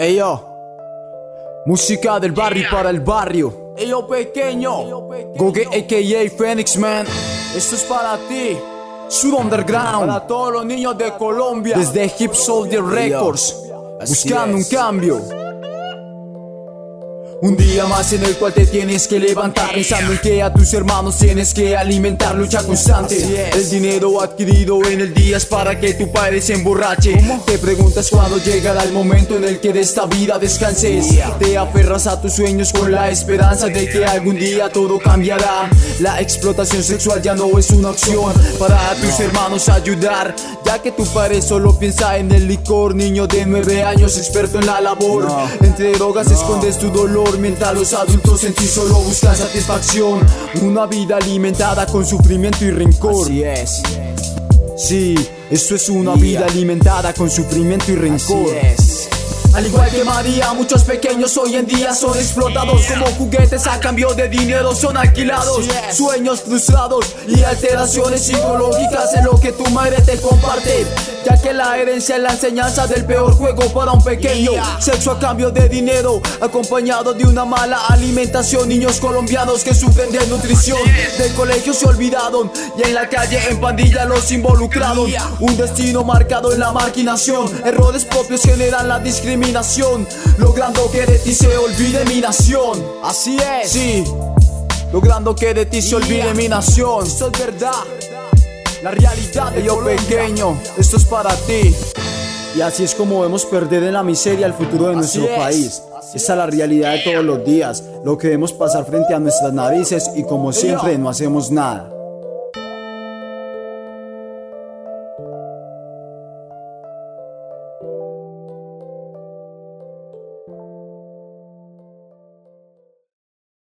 Ey yo, música del barrio para el barrio. Ey yo pequeño, Goge aka Phoenix Man. Esto es para ti, Sud Underground. Para todos los niños de Colombia. Desde Hip Soldier Records, buscando un cambio. Un día más en el cual te tienes que levantar Pensando en que a tus hermanos tienes que alimentar Lucha constante. El dinero adquirido en el día es para que tu padre se emborrache. Te preguntas cuándo llegará el momento en el que de esta vida descanses. Te aferras a tus sueños con la esperanza de que algún día todo cambiará. La explotación sexual ya no es una opción Para a tus hermanos ayudar Ya que tu padre solo piensa en el licor. Niño de nueve años experto en la labor. Entre drogas escondes tu dolor Mientras los adultos en ti solo buscan satisfacción. Una vida alimentada con sufrimiento y rencor. Así es. Sí, esto es una vida alimentada con sufrimiento y rencor. Así es al igual que María, muchos pequeños hoy en día son explotados como juguetes a cambio de dinero, son alquilados. Sueños frustrados y alteraciones psicológicas en lo que tu madre te comparte. Ya que la herencia es la enseñanza del peor juego para un pequeño. Sexo a cambio de dinero, acompañado de una mala alimentación. Niños colombianos que sufren de nutrición. Del colegio se olvidaron y en la calle en pandilla los involucraron. Un destino marcado en la marginación. Errores propios generan la discriminación. Logrando que de ti se olvide mi nación. Así es Sí, logrando que de ti se olvide mi nación. Esto es verdad La realidad de yo pequeño, esto es para ti. Y así es como vemos perder en la miseria el futuro de nuestro es, país. Esa es la realidad de todos los días, lo que vemos pasar frente a nuestras narices y como siempre no hacemos nada.